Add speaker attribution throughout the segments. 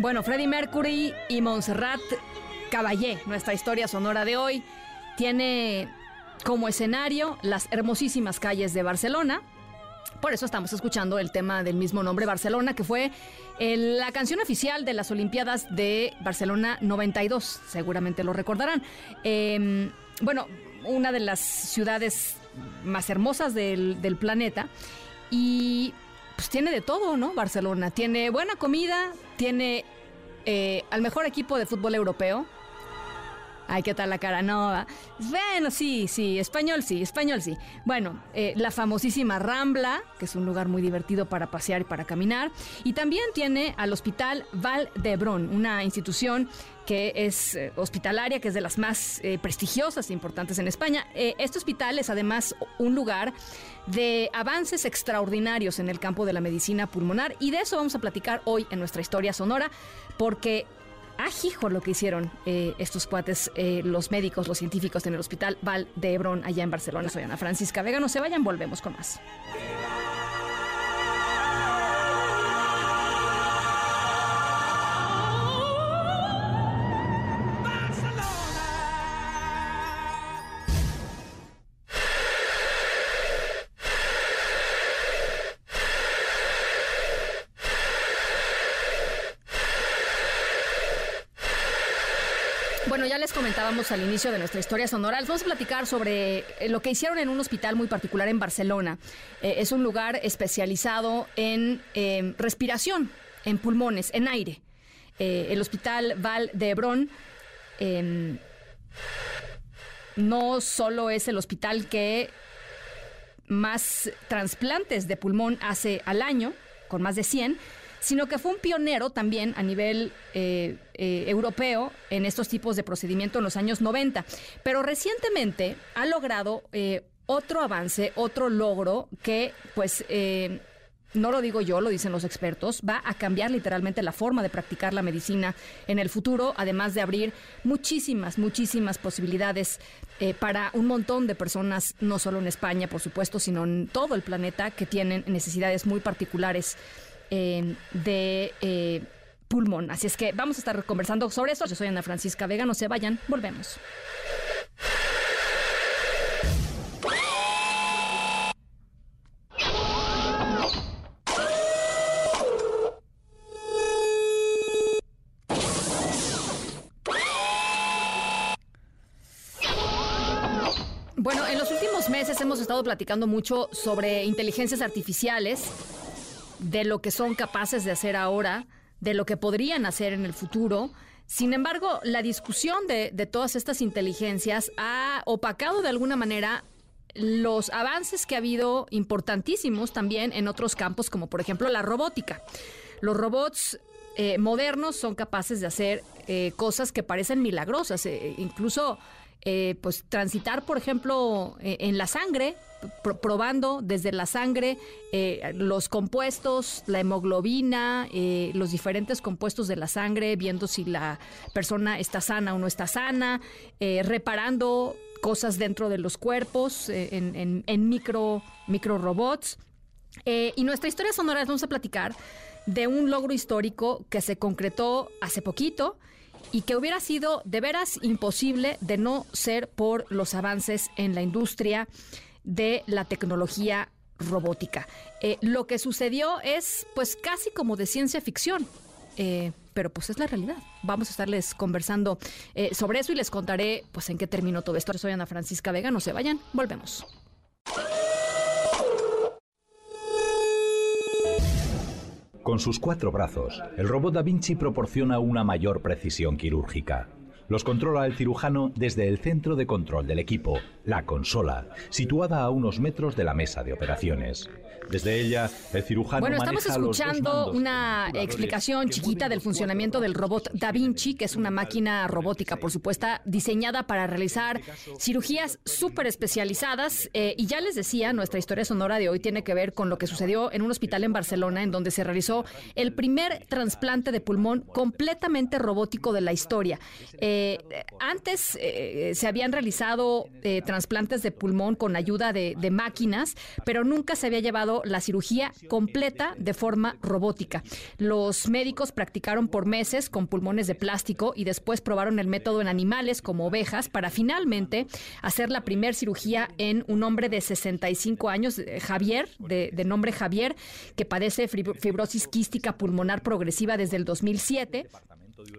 Speaker 1: Bueno, Freddie Mercury y Montserrat Caballé, nuestra historia sonora de hoy, tiene como escenario las hermosísimas calles de Barcelona. Por eso estamos escuchando el tema del mismo nombre, Barcelona, que fue la canción oficial de las Olimpiadas de Barcelona 92. Seguramente lo recordarán. Em, bueno, una de las ciudades más hermosas del planeta. Y pues tiene de todo, ¿no? Barcelona. Tiene buena comida, tiene eh, al mejor equipo de fútbol europeo. Ay, ¿qué tal la cara? No, bueno, sí, sí, español sí, español sí. Bueno, eh, la famosísima Rambla, que es un lugar muy divertido para pasear y para caminar. Y también tiene al Hospital Val d'Hebron, una institución que es eh, hospitalaria, que es de las más eh, prestigiosas e importantes en España. Este hospital es además un lugar de avances extraordinarios en el campo de la medicina pulmonar y de eso vamos a platicar hoy en nuestra historia sonora, porque ajijo lo que hicieron estos cuates, los médicos, los científicos en el Hospital Val de Hebrón, allá en Barcelona. Soy Ana Francisca Vega. No se vayan, volvemos con más. Les comentábamos al inicio de nuestra historia sonora, les vamos a platicar sobre eh, lo que hicieron en un hospital muy particular en Barcelona. Eh, es un lugar especializado en em, respiración, en pulmones, en aire. Eh, el Hospital Val de Hebrón em, no solo es el hospital que más trasplantes de pulmón hace al año, con más de 100, sino que fue un pionero también a nivel eh, eh, europeo en estos tipos de procedimiento en los años 90. Pero recientemente ha logrado eh, otro avance, otro logro que pues... no lo digo yo, lo dicen los expertos, va a cambiar literalmente la forma de practicar la medicina en el futuro, además de abrir muchísimas, muchísimas posibilidades para un montón de personas, no solo en España, por supuesto, sino en todo el planeta, que tienen necesidades muy particulares de eh, pulmón. Así es que vamos a estar conversando sobre eso. Yo soy Ana Francisca Vega, no se vayan, volvemos. Bueno, en los últimos meses hemos estado platicando mucho sobre inteligencias artificiales de lo que son capaces de hacer ahora, de lo que podrían hacer en el futuro. Sin embargo, la discusión de, todas estas inteligencias ha opacado de alguna manera los avances que ha habido importantísimos también en otros campos, como por ejemplo la robótica. Los robots eh, modernos son capaces de hacer eh, cosas que parecen milagrosas, eh, incluso eh, pues transitar, por ejemplo, eh, en la sangre, probando desde la sangre eh, los compuestos, la hemoglobina, los diferentes compuestos de la sangre, viendo si la persona está sana o no está sana, reparando cosas dentro de los cuerpos en, en, micro, micro robots. y nuestra historia sonora vamos a platicar de un logro histórico que se concretó hace poquito y que hubiera sido de veras imposible de no ser por los avances en la industria de la tecnología robótica. Eh, lo que sucedió es pues casi como de ciencia ficción. eh, pero pues es la realidad. Vamos a estarles conversando eh, sobre eso y les contaré pues en qué terminó todo esto. Soy Ana Francisca Vega, no se vayan, volvemos.
Speaker 2: Con sus cuatro brazos, el robot Da Vinci proporciona una mayor precisión quirúrgica. Los controla el cirujano desde el centro de control del equipo, la consola, situada a unos metros de la mesa de operaciones. Desde ella, el cirujano
Speaker 1: Bueno, estamos escuchando una explicación chiquita del funcionamiento del robot Da Vinci, que es una máquina robótica, por supuesto, diseñada para realizar cirugías súper especializadas. Eh, y ya les decía, nuestra historia sonora de hoy tiene que ver con lo que sucedió en un hospital en Barcelona, en donde se realizó el primer trasplante de pulmón completamente robótico de la historia. Eh, antes eh, se habían realizado trasplantes de pulmón con ayuda de, de máquinas, pero nunca se había llevado la cirugía completa de forma robótica. Los médicos practicaron por meses con pulmones de plástico y después probaron el método en animales como ovejas para finalmente hacer la primer cirugía en un hombre de 65 años, eh, Javier, de, nombre Javier, que padece fibro- fibrosis quística pulmonar progresiva desde el 2007.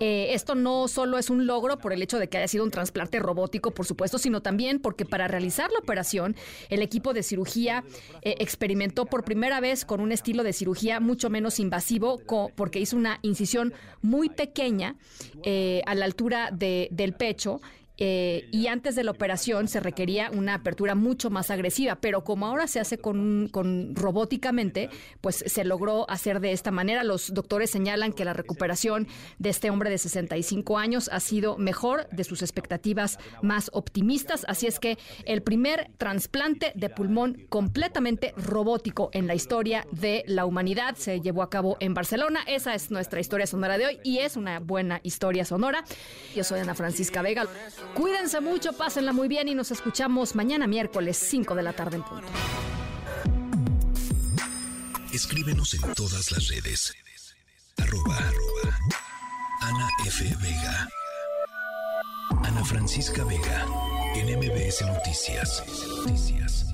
Speaker 1: Eh, esto no solo es un logro por el hecho de que haya sido un trasplante robótico, por supuesto, sino también porque para realizar la operación, el equipo de cirugía eh, experimentó por primera vez con un estilo de cirugía mucho menos invasivo, porque hizo una incisión muy pequeña eh, a la altura de- del pecho. Eh, y antes de la operación se requería una apertura mucho más agresiva, pero como ahora se hace con, con robóticamente, pues se logró hacer de esta manera. Los doctores señalan que la recuperación de este hombre de 65 años ha sido mejor de sus expectativas más optimistas, así es que el primer trasplante de pulmón completamente robótico en la historia de la humanidad se llevó a cabo en Barcelona. Esa es nuestra historia sonora de hoy y es una buena historia sonora. Yo soy Ana Francisca Vega. Cuídense mucho, pásenla muy bien y nos escuchamos mañana miércoles 5 de la tarde en punto.
Speaker 2: Escríbenos en todas las redes. Arroba, arroba Ana F. Vega. Ana Francisca Vega. En MBS Noticias. Noticias.